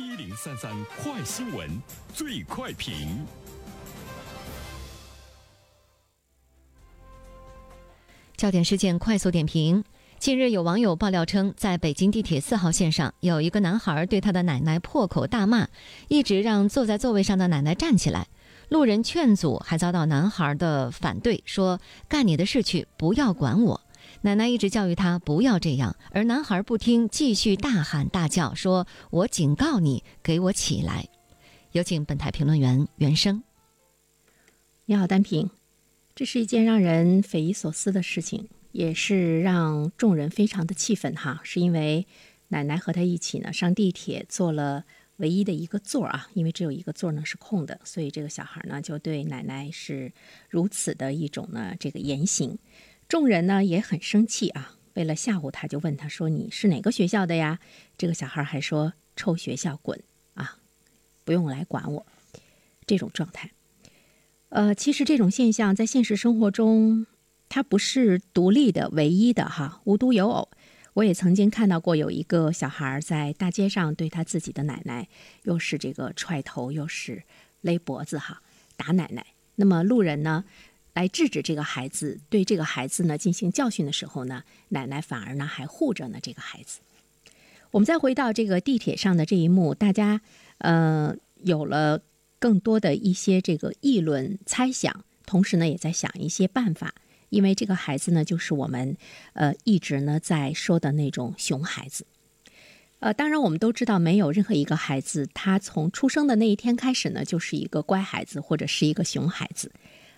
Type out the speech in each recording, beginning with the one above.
一零三三快新闻，最快评。焦点事件快速点评。近日，有网友爆料称，在北京地铁四号线上，有一个男孩对他的奶奶破口大骂，一直让坐在座位上的奶奶站起来。路人劝阻，还遭到男孩的反对，说：“干你的事去，不要管我。”奶奶一直教育他不要这样，而男孩不听，继续大喊大叫，说：“我警告你，给我起来！”有请本台评论员袁生。你好，单平。这是一件让人匪夷所思的事情，也是让众人非常的气愤哈。是因为奶奶和他一起呢上地铁，坐了唯一的一个座儿啊，因为只有一个座儿呢是空的，所以这个小孩呢就对奶奶是如此的一种呢这个言行。众人呢也很生气啊，为了吓唬他，就问他说：“你是哪个学校的呀？”这个小孩还说：“臭学校滚啊，不用来管我。”这种状态。呃，其实这种现象在现实生活中，它不是独立的、唯一的哈，无独有偶。我也曾经看到过有一个小孩在大街上对他自己的奶奶，又是这个踹头，又是勒脖子哈，打奶奶。那么路人呢，来制止这个孩子，对这个孩子呢进行教训的时候呢，奶奶反而呢还护着呢这个孩子。我们再回到这个地铁上的这一幕，大家呃有了。更多的一些这个议论、猜想，同时呢，也在想一些办法。因为这个孩子呢，就是我们呃一直呢在说的那种熊孩子。呃，当然我们都知道，没有任何一个孩子，他从出生的那一天开始呢，就是一个乖孩子或者是一个熊孩子。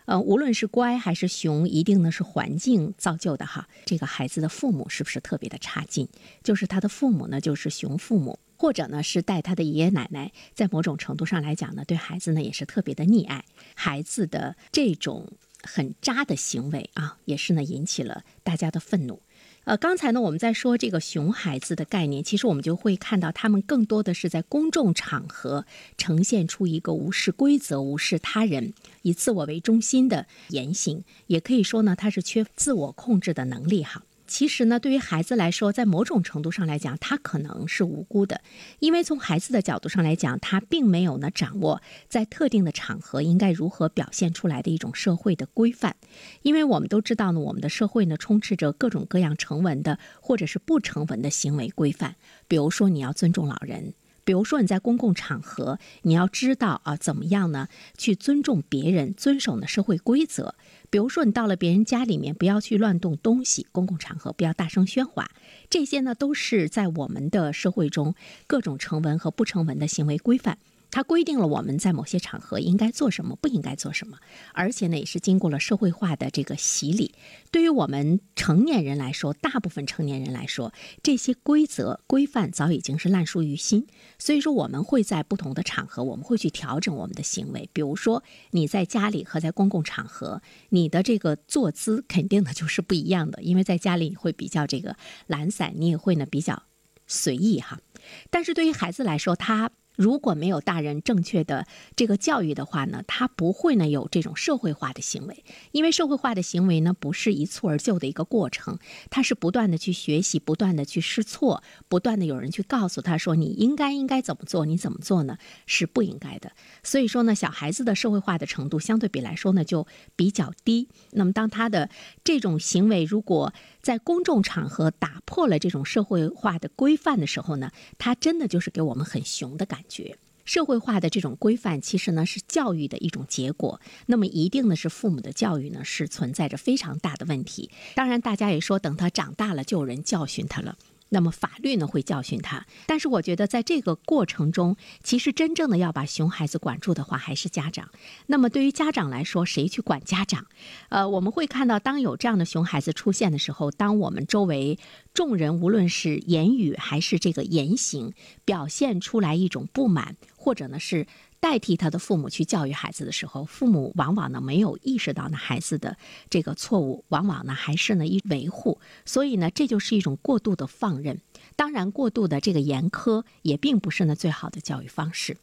呃，无论是乖还是熊，一定呢是环境造就的哈。这个孩子的父母是不是特别的差劲？就是他的父母呢，就是熊父母。或者呢，是带他的爷爷奶奶，在某种程度上来讲呢，对孩子呢也是特别的溺爱。孩子的这种很渣的行为啊，也是呢引起了大家的愤怒。呃，刚才呢我们在说这个熊孩子的概念，其实我们就会看到他们更多的是在公众场合呈现出一个无视规则、无视他人、以自我为中心的言行，也可以说呢，他是缺自我控制的能力哈。其实呢，对于孩子来说，在某种程度上来讲，他可能是无辜的，因为从孩子的角度上来讲，他并没有呢掌握在特定的场合应该如何表现出来的一种社会的规范。因为我们都知道呢，我们的社会呢充斥着各种各样成文的或者是不成文的行为规范，比如说你要尊重老人。比如说你在公共场合，你要知道啊，怎么样呢？去尊重别人，遵守呢社会规则。比如说你到了别人家里面，不要去乱动东西，公共场合不要大声喧哗。这些呢，都是在我们的社会中各种成文和不成文的行为规范。它规定了我们在某些场合应该做什么，不应该做什么，而且呢，也是经过了社会化的这个洗礼。对于我们成年人来说，大部分成年人来说，这些规则规范早已经是烂熟于心。所以说，我们会在不同的场合，我们会去调整我们的行为。比如说，你在家里和在公共场合，你的这个坐姿肯定的就是不一样的。因为在家里你会比较这个懒散，你也会呢比较随意哈。但是对于孩子来说，他。如果没有大人正确的这个教育的话呢，他不会呢有这种社会化的行为。因为社会化的行为呢不是一蹴而就的一个过程，他是不断的去学习，不断的去试错，不断的有人去告诉他说你应该应该怎么做，你怎么做呢是不应该的。所以说呢，小孩子的社会化的程度相对比来说呢就比较低。那么当他的这种行为如果在公众场合打破了这种社会化的规范的时候呢，他真的就是给我们很熊的感觉。社会化的这种规范，其实呢是教育的一种结果。那么一定呢是父母的教育呢是存在着非常大的问题。当然，大家也说等他长大了就有人教训他了。那么法律呢会教训他，但是我觉得在这个过程中，其实真正的要把熊孩子管住的话，还是家长。那么对于家长来说，谁去管家长？呃，我们会看到，当有这样的熊孩子出现的时候，当我们周围众人无论是言语还是这个言行表现出来一种不满，或者呢是。代替他的父母去教育孩子的时候，父母往往呢没有意识到呢孩子的这个错误，往往呢还是呢一维护，所以呢这就是一种过度的放任。当然，过度的这个严苛也并不是呢最好的教育方式。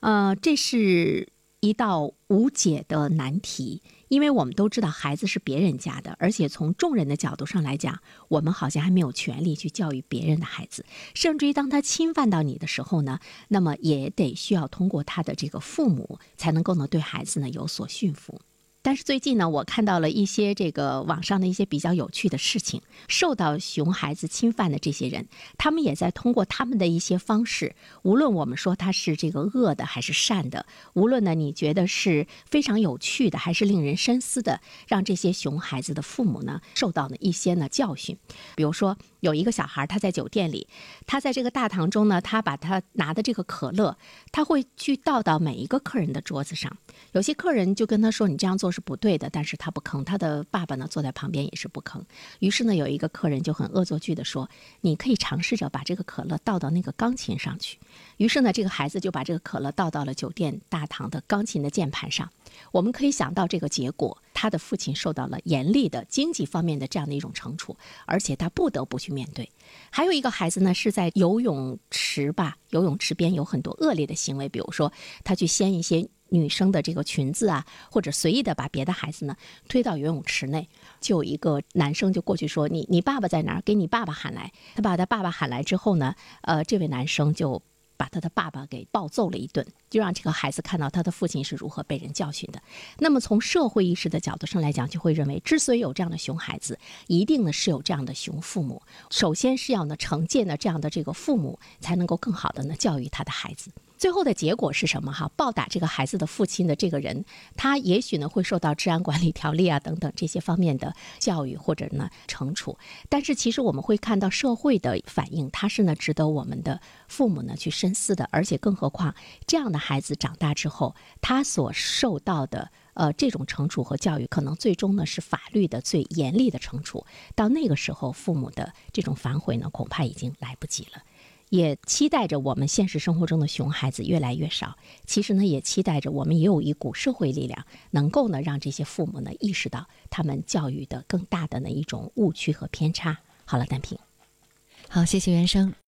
呃，这是一道无解的难题，因为我们都知道孩子是别人家的，而且从众人的角度上来讲，我们好像还没有权利去教育别人的孩子，甚至于当他侵犯到你的时候呢，那么也得需要通过他的这个父母才能够呢对孩子呢有所驯服。但是最近呢，我看到了一些这个网上的一些比较有趣的事情。受到熊孩子侵犯的这些人，他们也在通过他们的一些方式，无论我们说他是这个恶的还是善的，无论呢你觉得是非常有趣的还是令人深思的，让这些熊孩子的父母呢受到了一些呢教训。比如说，有一个小孩他在酒店里，他在这个大堂中呢，他把他拿的这个可乐，他会去倒到每一个客人的桌子上。有些客人就跟他说：“你这样做。”是不对的，但是他不吭。他的爸爸呢，坐在旁边也是不吭。于是呢，有一个客人就很恶作剧的说：“你可以尝试着把这个可乐倒到那个钢琴上去。”于是呢，这个孩子就把这个可乐倒到了酒店大堂的钢琴的键盘上。我们可以想到这个结果，他的父亲受到了严厉的经济方面的这样的一种惩处，而且他不得不去面对。还有一个孩子呢，是在游泳池吧，游泳池边有很多恶劣的行为，比如说他去掀一些。女生的这个裙子啊，或者随意的把别的孩子呢推到游泳池内，就有一个男生就过去说：“你你爸爸在哪儿？给你爸爸喊来。”他把他爸爸喊来之后呢，呃，这位男生就把他的爸爸给暴揍了一顿，就让这个孩子看到他的父亲是如何被人教训的。那么从社会意识的角度上来讲，就会认为，之所以有这样的熊孩子，一定呢是有这样的熊父母。首先是要呢惩戒呢这样的这个父母，才能够更好的呢教育他的孩子。最后的结果是什么？哈，暴打这个孩子的父亲的这个人，他也许呢会受到治安管理条例啊等等这些方面的教育或者呢惩处。但是其实我们会看到社会的反应，他是呢值得我们的父母呢去深思的。而且更何况这样的孩子长大之后，他所受到的呃这种惩处和教育，可能最终呢是法律的最严厉的惩处。到那个时候，父母的这种反悔呢，恐怕已经来不及了。也期待着我们现实生活中的熊孩子越来越少。其实呢，也期待着我们也有一股社会力量，能够呢让这些父母呢意识到他们教育的更大的那一种误区和偏差。好了，单平。好，谢谢袁生。